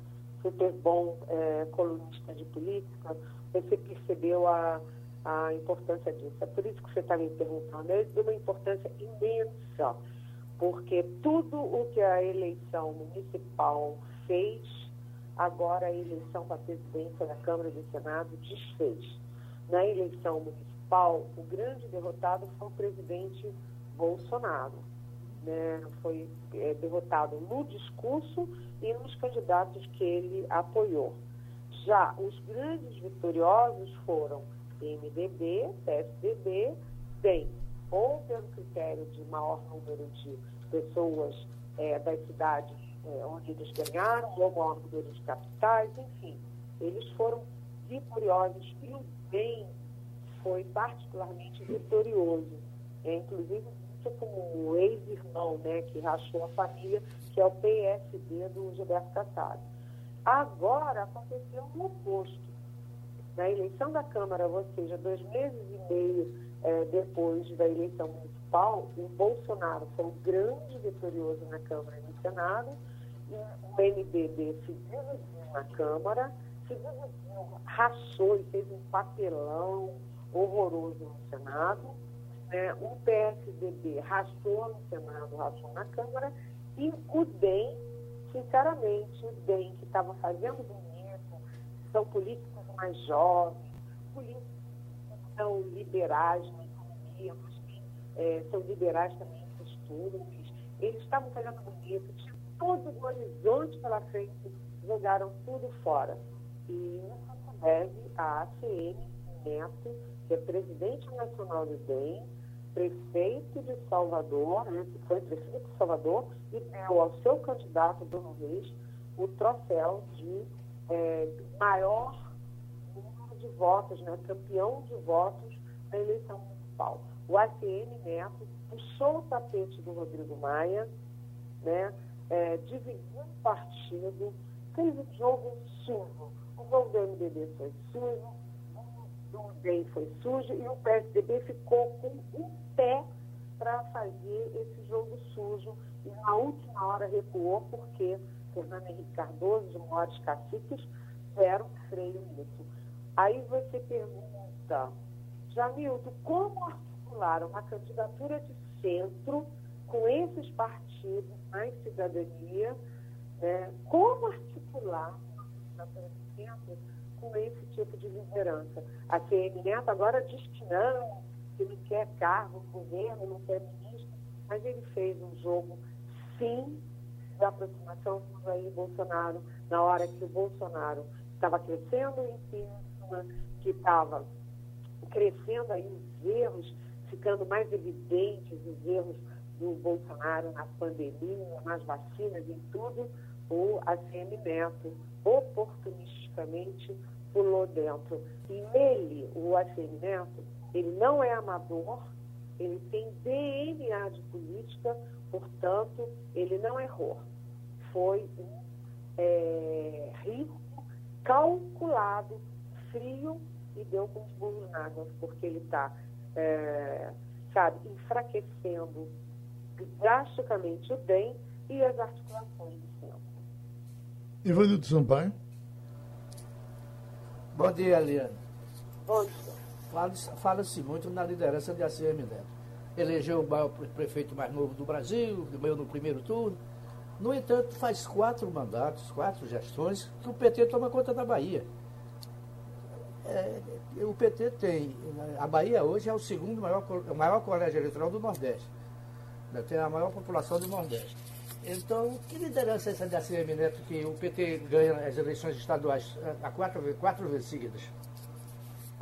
Super bom é, colunista de política, você percebeu a, a importância disso. É por isso que você está me perguntando. É de uma importância imensa, porque tudo o que a eleição municipal fez, agora a eleição para a presidência da Câmara e do Senado desfez. Na eleição municipal, o grande derrotado foi o presidente Bolsonaro né, foi é, derrotado no discurso e nos candidatos que ele apoiou. Já os grandes vitoriosos foram MDB, PSDB, bem, ou pelo critério de maior número de pessoas é, das cidades é, onde eles ganharam, ou maior número de capitais, enfim, eles foram vitoriosos e o bem foi particularmente vitorioso. É, inclusive, com o ex-irmão, né, que rachou a família, que é o PSD do Gilberto Kassab. Agora aconteceu o oposto. Na eleição da Câmara, ou seja, dois meses e meio é, depois da eleição municipal, o Bolsonaro foi o grande vitorioso na Câmara e no Senado, e o MDB se dividiu na Câmara, se dividiu, rachou e fez um papelão horroroso no Senado. Né? O PSDB rachou no Senado, rachou na Câmara, e o DEM, sinceramente, o DEM que estava fazendo bonito, são políticos mais jovens, políticos que são liberais na economia, mas que é, são liberais também em costumes, eles estavam fazendo bonito, tinha todo o horizonte pela frente, jogaram tudo fora. E isso deve à ACM Neto, que é presidente nacional do DEM, prefeito de Salvador, né, foi prefeito de Salvador, e deu ao seu candidato, Bruno Reis, o troféu de é, maior número de votos, né, campeão de votos na eleição municipal. O ACM Neto puxou o tapete do Rodrigo Maia, né, é, dividiu o partido, fez um jogo sujo. O jogo do MDB foi sujo, do DEM foi sujo e o PSDB ficou com um pé para fazer esse jogo sujo e na última hora recuou porque Fernando Henrique Cardoso, os maiores caciques, deram freio nisso. Aí você pergunta, Jamilton, como articular uma candidatura de centro com esses partidos mais cidadania? Né? Como articular uma candidatura de centro com esse tipo de liderança. A Neto agora diz que não, que não quer cargo no governo, não quer ministro, mas ele fez um jogo, sim, de aproximação com Jair Bolsonaro, na hora que o Bolsonaro estava crescendo em cima, que estava crescendo aí os erros, ficando mais evidentes os erros do Bolsonaro na pandemia, nas vacinas, em tudo, o ACM Neto oportunisticamente pulou dentro. E nele, o Neto, ele não é amador, ele tem DNA de política, portanto, ele não errou. Foi um é, risco calculado, frio e deu com os burros na água, porque ele está, é, sabe, enfraquecendo drasticamente o bem e as articulações do centro. Ivanildo Sampaio. Bom dia, Eliane. Bom dia. Fala-se muito na liderança de ACM Neto. Elegeu o maior prefeito mais novo do Brasil, ganhou no primeiro turno. No entanto, faz quatro mandatos, quatro gestões, que o PT toma conta da Bahia. É, o PT tem. A Bahia hoje é o segundo maior, maior colégio eleitoral do Nordeste. Tem a maior população do Nordeste. Então, que liderança é essa da CM Neto que o PT ganha as eleições estaduais há quatro, quatro vezes seguidas?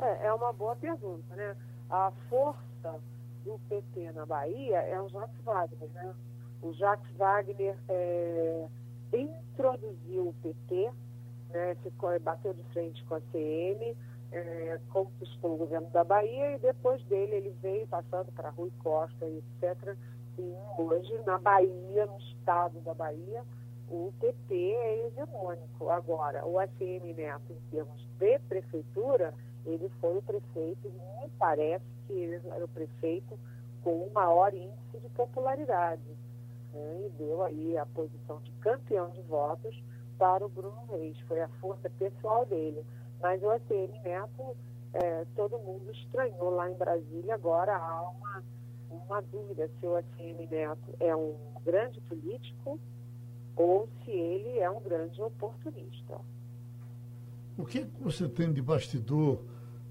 É, é uma boa pergunta, né? A força do PT na Bahia é o Jacques Wagner, né? O Jacques Wagner é, introduziu o PT, né? Ficou, bateu de frente com a CM, é, conquistou o governo da Bahia e depois dele ele veio passando para Rui Costa, etc., Sim, hoje na Bahia, no estado da Bahia, o PT é hegemônico. Agora, o ACM Neto, em termos de prefeitura, ele foi o prefeito, e me parece que ele era o prefeito com o maior índice de popularidade. Né? E deu aí a posição de campeão de votos para o Bruno Reis. Foi a força pessoal dele. Mas o ACM Neto, é, todo mundo estranhou lá em Brasília. Agora há uma uma dúvida se o ACM Neto é um grande político ou se ele é um grande oportunista. O que você tem de bastidor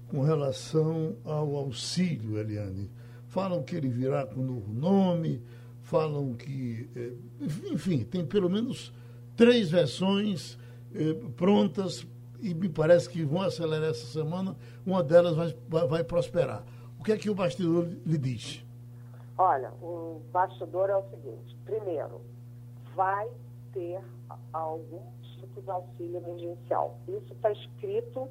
com relação ao auxílio, Eliane? Falam que ele virá com um novo nome, falam que. Eh, enfim, tem pelo menos três versões eh, prontas e me parece que vão acelerar essa semana. Uma delas vai, vai prosperar. O que é que o bastidor lhe diz? Olha, o bastidor é o seguinte: primeiro, vai ter algum tipo de auxílio emergencial. Isso está escrito,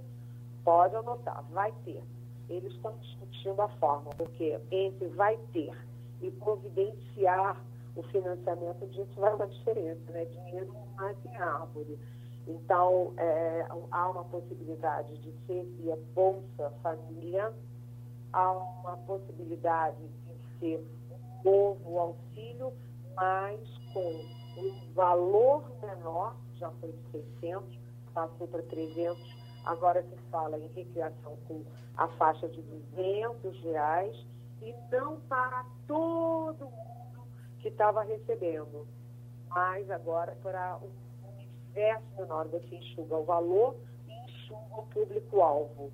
pode anotar, vai ter. Eles estão discutindo a forma, porque entre vai ter e providenciar o financiamento disso vai uma diferença, né? Dinheiro não nasce em árvore. Então, é, há uma possibilidade de ser via Bolsa Família, há uma possibilidade de ser novo auxílio, mas com um valor menor, já foi de 600, passou para 300, agora se fala em recriação com a faixa de 200 reais, e não para todo mundo que estava recebendo, mas agora para um universo menor, você enxuga o valor e enxuga o público-alvo.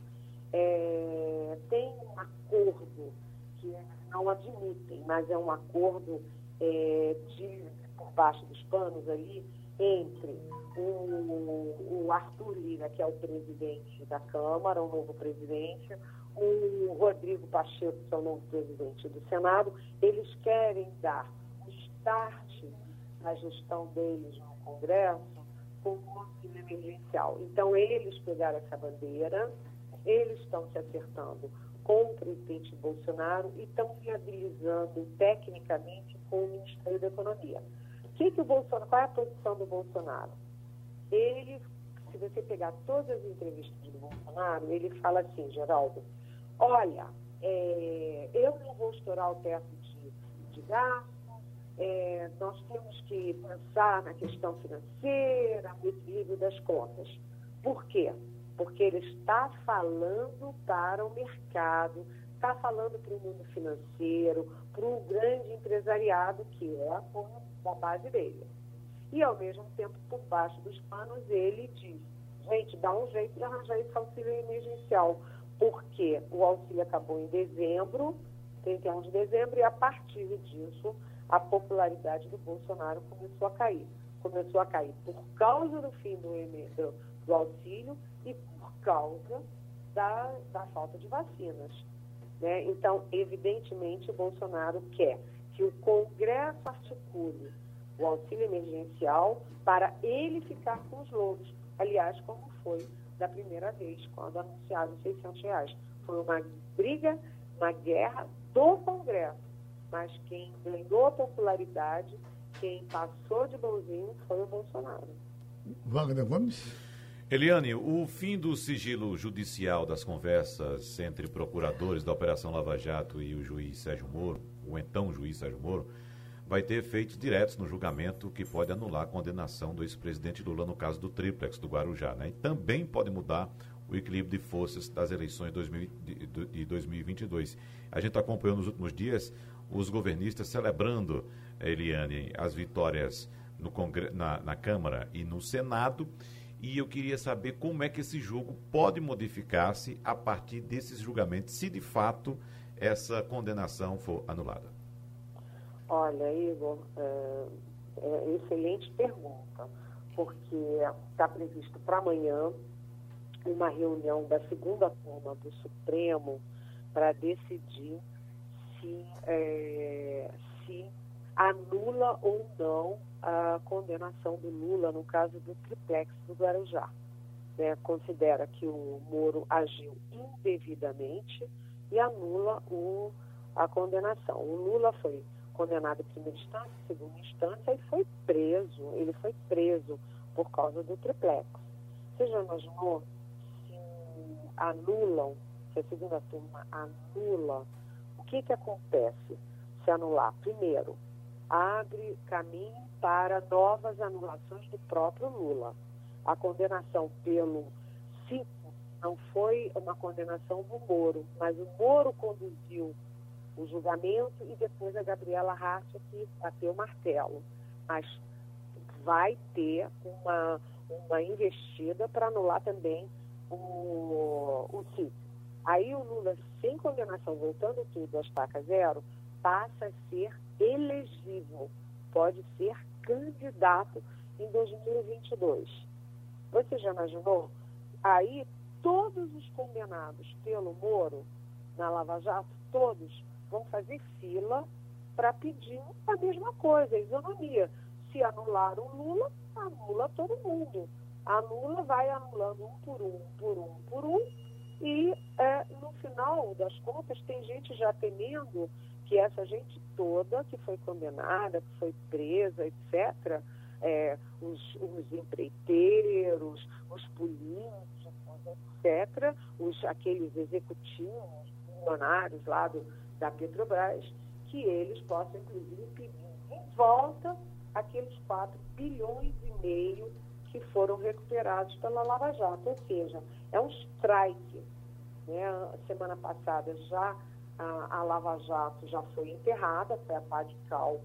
É, tem um acordo que eles não admitem, mas é um acordo é, de, por baixo dos panos ali, entre o, o Arthur Lira, que é o presidente da Câmara, o novo presidente, o Rodrigo Pacheco, que é o novo presidente do Senado, eles querem dar o start na gestão deles no Congresso com o auxílio emergencial. Então, eles pegaram essa bandeira, eles estão se acertando com o presidente Bolsonaro e estão viabilizando tecnicamente com o Ministério da Economia. Que que o Bolsonaro, qual é a posição do Bolsonaro? Ele, se você pegar todas as entrevistas do Bolsonaro, ele fala assim, Geraldo, olha, é, eu não vou estourar o teto de, de gasto, é, nós temos que pensar na questão financeira, no equilíbrio das contas. Por quê? Porque ele está falando para o mercado, está falando para o mundo financeiro, para o grande empresariado, que é a, a base dele. E, ao mesmo tempo, por baixo dos panos, ele diz: gente, dá um jeito de arranjar esse auxílio emergencial, porque o auxílio acabou em dezembro, 31 de dezembro, e a partir disso a popularidade do Bolsonaro começou a cair. Começou a cair por causa do fim do, do, do auxílio e causa da, da falta de vacinas. Né? Então, evidentemente, o Bolsonaro quer que o Congresso articule o auxílio emergencial para ele ficar com os louros. Aliás, como foi da primeira vez, quando anunciaram 600 reais. Foi uma briga, uma guerra do Congresso mas quem ganhou popularidade, quem passou de bonzinho foi o Bolsonaro. Wagner Gomes? Eliane, o fim do sigilo judicial das conversas entre procuradores da Operação Lava Jato e o juiz Sérgio Moro, o então juiz Sérgio Moro, vai ter efeitos diretos no julgamento que pode anular a condenação do ex-presidente Lula no caso do triplex do Guarujá. Né? E também pode mudar o equilíbrio de forças das eleições de 2022. A gente acompanhou nos últimos dias os governistas celebrando, Eliane, as vitórias no Congre na, na Câmara e no Senado. E eu queria saber como é que esse jogo pode modificar-se a partir desses julgamentos, se de fato essa condenação for anulada. Olha, Igor, é, é excelente pergunta, porque está previsto para amanhã uma reunião da segunda turma do Supremo para decidir se, é, se anula ou não a condenação do Lula no caso do triplex do Guarujá. Né? Considera que o Moro agiu indevidamente e anula o, a condenação. O Lula foi condenado em primeira instância, segunda instância e foi preso. Ele foi preso por causa do triplex. Você já imaginou se anulam, se a segunda turma anula que, que acontece se anular? Primeiro, abre caminho para novas anulações do próprio Lula. A condenação pelo CIPO não foi uma condenação do Moro, mas o Moro conduziu o julgamento e depois a Gabriela Racha que bateu o martelo. Mas vai ter uma, uma investida para anular também o, o. Aí o Lula, sem condenação, voltando tudo à estaca zero, passa a ser elegível, pode ser candidato em 2022. Você já imaginou? Aí todos os condenados pelo Moro na Lava Jato, todos vão fazer fila para pedir a mesma coisa, a isonomia. Se anular o Lula, anula todo mundo. Anula, vai anulando um por um, por um, por um, e é, no final das contas tem gente já temendo que essa gente toda que foi condenada, que foi presa, etc., é, os, os, empreiteiros, os políticos, etc., os, aqueles executivos, milionários lá do, da Petrobras, que eles possam, inclusive, pedir de volta aqueles 4 bilhões e meio que foram recuperados pela Lava Jato. Ou seja, é um strike. Né? Semana passada já a, a Lava Jato já foi enterrada, foi a pá de cal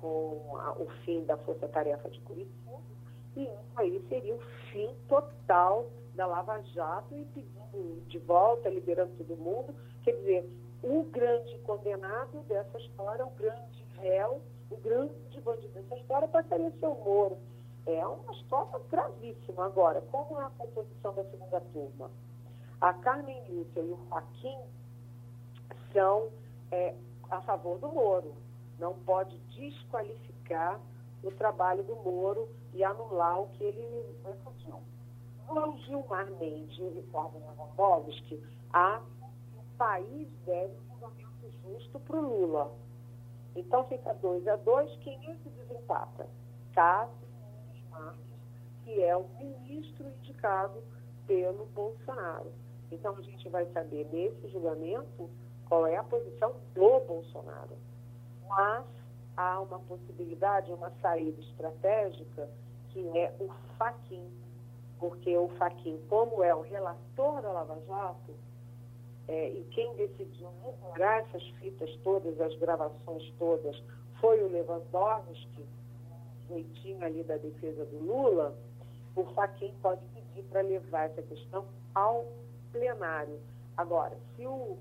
com a, o fim da Força Tarefa de Curitiba, e isso aí seria o fim total da Lava Jato e pedindo de volta, liberando todo mundo. Quer dizer, o grande condenado dessa história, o grande réu, o grande bandido dessa história passaria a ser o Moro. É uma história gravíssima. Agora, como é a composição da segunda turma? A Carmen Lúcia e o Joaquim são é, a favor do Moro. Não pode desqualificar o trabalho do Moro e anular o que ele refugiu. O Gilmar Mendes e o Ricardo Lewandowski, a o país deve um julgamento justo para o Lula. Então fica 2 a 2, quem é que desempata? Cássio Marques, que é o ministro indicado pelo Bolsonaro. Então a gente vai saber nesse julgamento qual é a posição do Bolsonaro. Mas há uma possibilidade, uma saída estratégica, que é o Faquin, porque o Faquin, como é o relator da Lava Jato, é, e quem decidiu liberar essas fitas todas, as gravações todas, foi o Lewandowski, jeitinho ali da defesa do Lula, o Faquin pode pedir para levar essa questão ao plenário. Agora, se o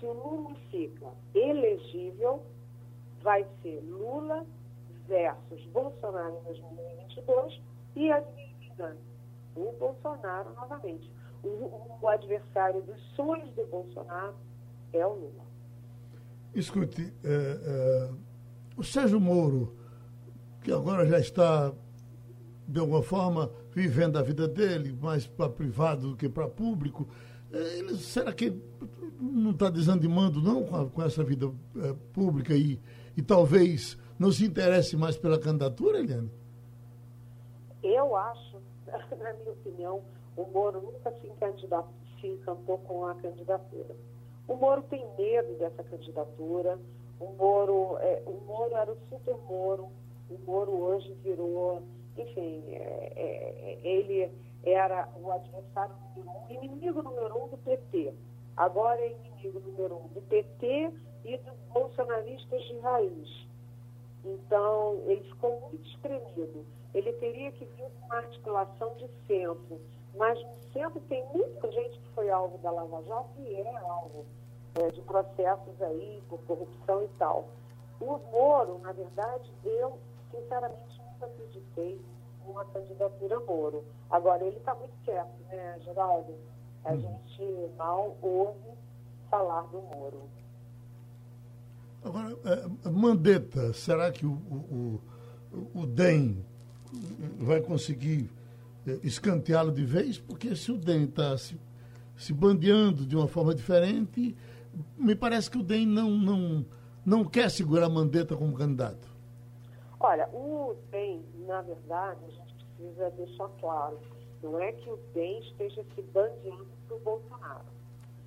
se o Lula fica elegível, vai ser Lula versus Bolsonaro em 2022 e adivinha o Bolsonaro novamente. O, o, adversário dos sonhos do Bolsonaro é o Lula. Escute, é, é, o Sérgio Moro, que agora já está, de alguma forma, vivendo a vida dele, mais para privado do que para público, ele, será que não está desanimando não com, a, com essa vida é, pública e, e talvez não se interesse mais pela candidatura, Eliane? Eu acho, na minha opinião, o Moro nunca se, se encantou com a candidatura. O Moro tem medo dessa candidatura. O Moro, é, o Moro era o super Moro. O Moro hoje virou, enfim, é, é, ele era o adversário número um, inimigo número um do PT. Agora é inimigo número um do PT e dos bolsonaristas de raiz. Então, ele ficou muito espremido. Ele teria que vir com uma articulação de centro. Mas no centro tem muita gente que foi alvo da Lava Jato e é alvo é, de processos aí por corrupção e tal. O Moro, na verdade, eu sinceramente nunca acreditei uma candidatura Moro. Agora, ele está muito quieto, né, Geraldo? A hum. gente mal ouve falar do Moro. Agora, é, Mandetta, será que o, o, o, o DEM vai conseguir é, escanteá-lo de vez? Porque se o DEM está se, se bandeando de uma forma diferente, me parece que o DEM não, não, não quer segurar Mandetta como candidato. Olha, o DEM, na verdade, a gente precisa deixar claro, não é que o DEM esteja se bandeando para o Bolsonaro.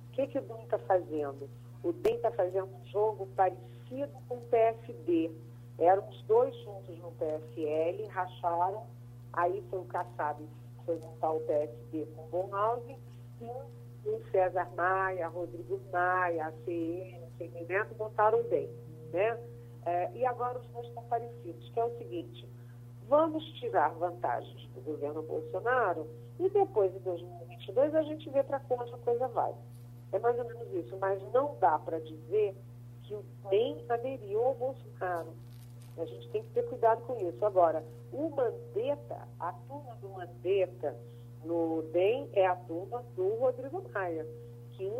O que, que o DEM está fazendo? O DEM está fazendo um jogo parecido com o PSD. Eram os dois juntos no PSL, racharam, aí foi o Kassab foi montar o PSD com o Bonhausen, e o César Maia, Rodrigo Maia, a CN, o Neto montaram o DEM. Né? É, e agora os dois estão parecidos, que é o seguinte, vamos tirar vantagens do governo Bolsonaro e depois, em 2022, a gente vê para onde a coisa vai. É mais ou menos isso, mas não dá para dizer que o DEM aderiu ao Bolsonaro. A gente tem que ter cuidado com isso. Agora, o Mandetta, a turma do Mandetta no DEM é a turma do Rodrigo Maia, que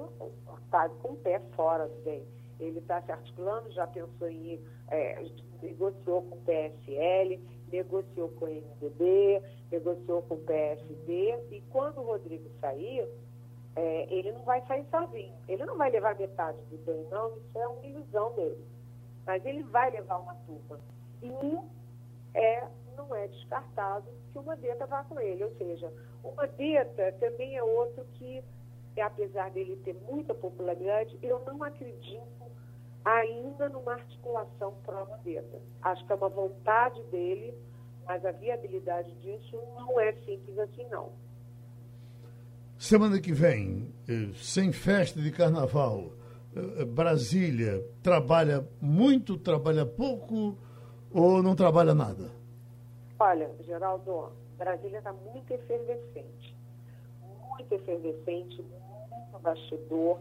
está com o pé fora do DEM ele está se articulando, já pensou em é, negociou com o PSL, negociou com o MDB, negociou com o PSD, e quando o Rodrigo sair, é, ele não vai sair sozinho. Ele não vai levar metade do bem, não, isso é uma ilusão dele. Mas ele vai levar uma turma. E é não é descartado que o Mandetta vá com ele. Ou seja, o Mandetta também é outro que, apesar dele ter muita popularidade, eu não acredito ainda numa articulação pró-Mandetta. Acho que é uma vontade dele, mas a viabilidade disso não é simples assim, não. Semana que vem, eh, sem festa de carnaval, eh, eh, Brasília trabalha muito, trabalha pouco ou não trabalha nada? Olha, Geraldo, Brasília está muito efervescente. Muito efervescente, muito bastidor.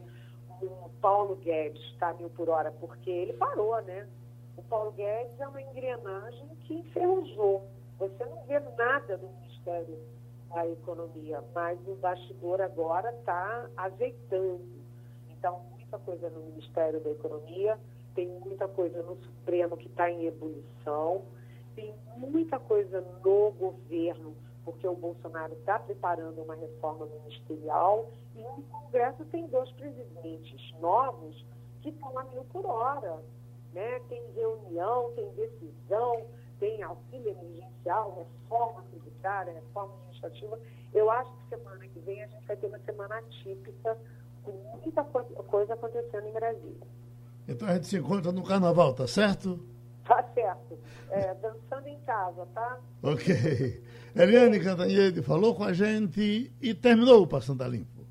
O Paulo Guedes está mil por hora porque ele parou, né? O Paulo Guedes é uma engrenagem que enferrujou. Você não vê nada do Ministério da Economia, mas o bastidor agora está azeitando. Então, muita coisa no Ministério da Economia, tem muita coisa no Supremo que está em ebulição, tem muita coisa no governo, porque o Bolsonaro está preparando uma reforma ministerial e o Congresso tem dois presidentes novos que estão a mil por hora. Né? Tem reunião, tem decisão, tem auxílio emergencial, reforma tributária, reforma administrativa. Eu acho que semana que vem a gente vai ter uma semana atípica, com muita coisa acontecendo em Brasília. Então a gente se encontra no carnaval, tá certo? Tá certo. É, dançando em casa, tá? Ok. Eliane Cantanhede falou com a gente e terminou o Passando a Limpo.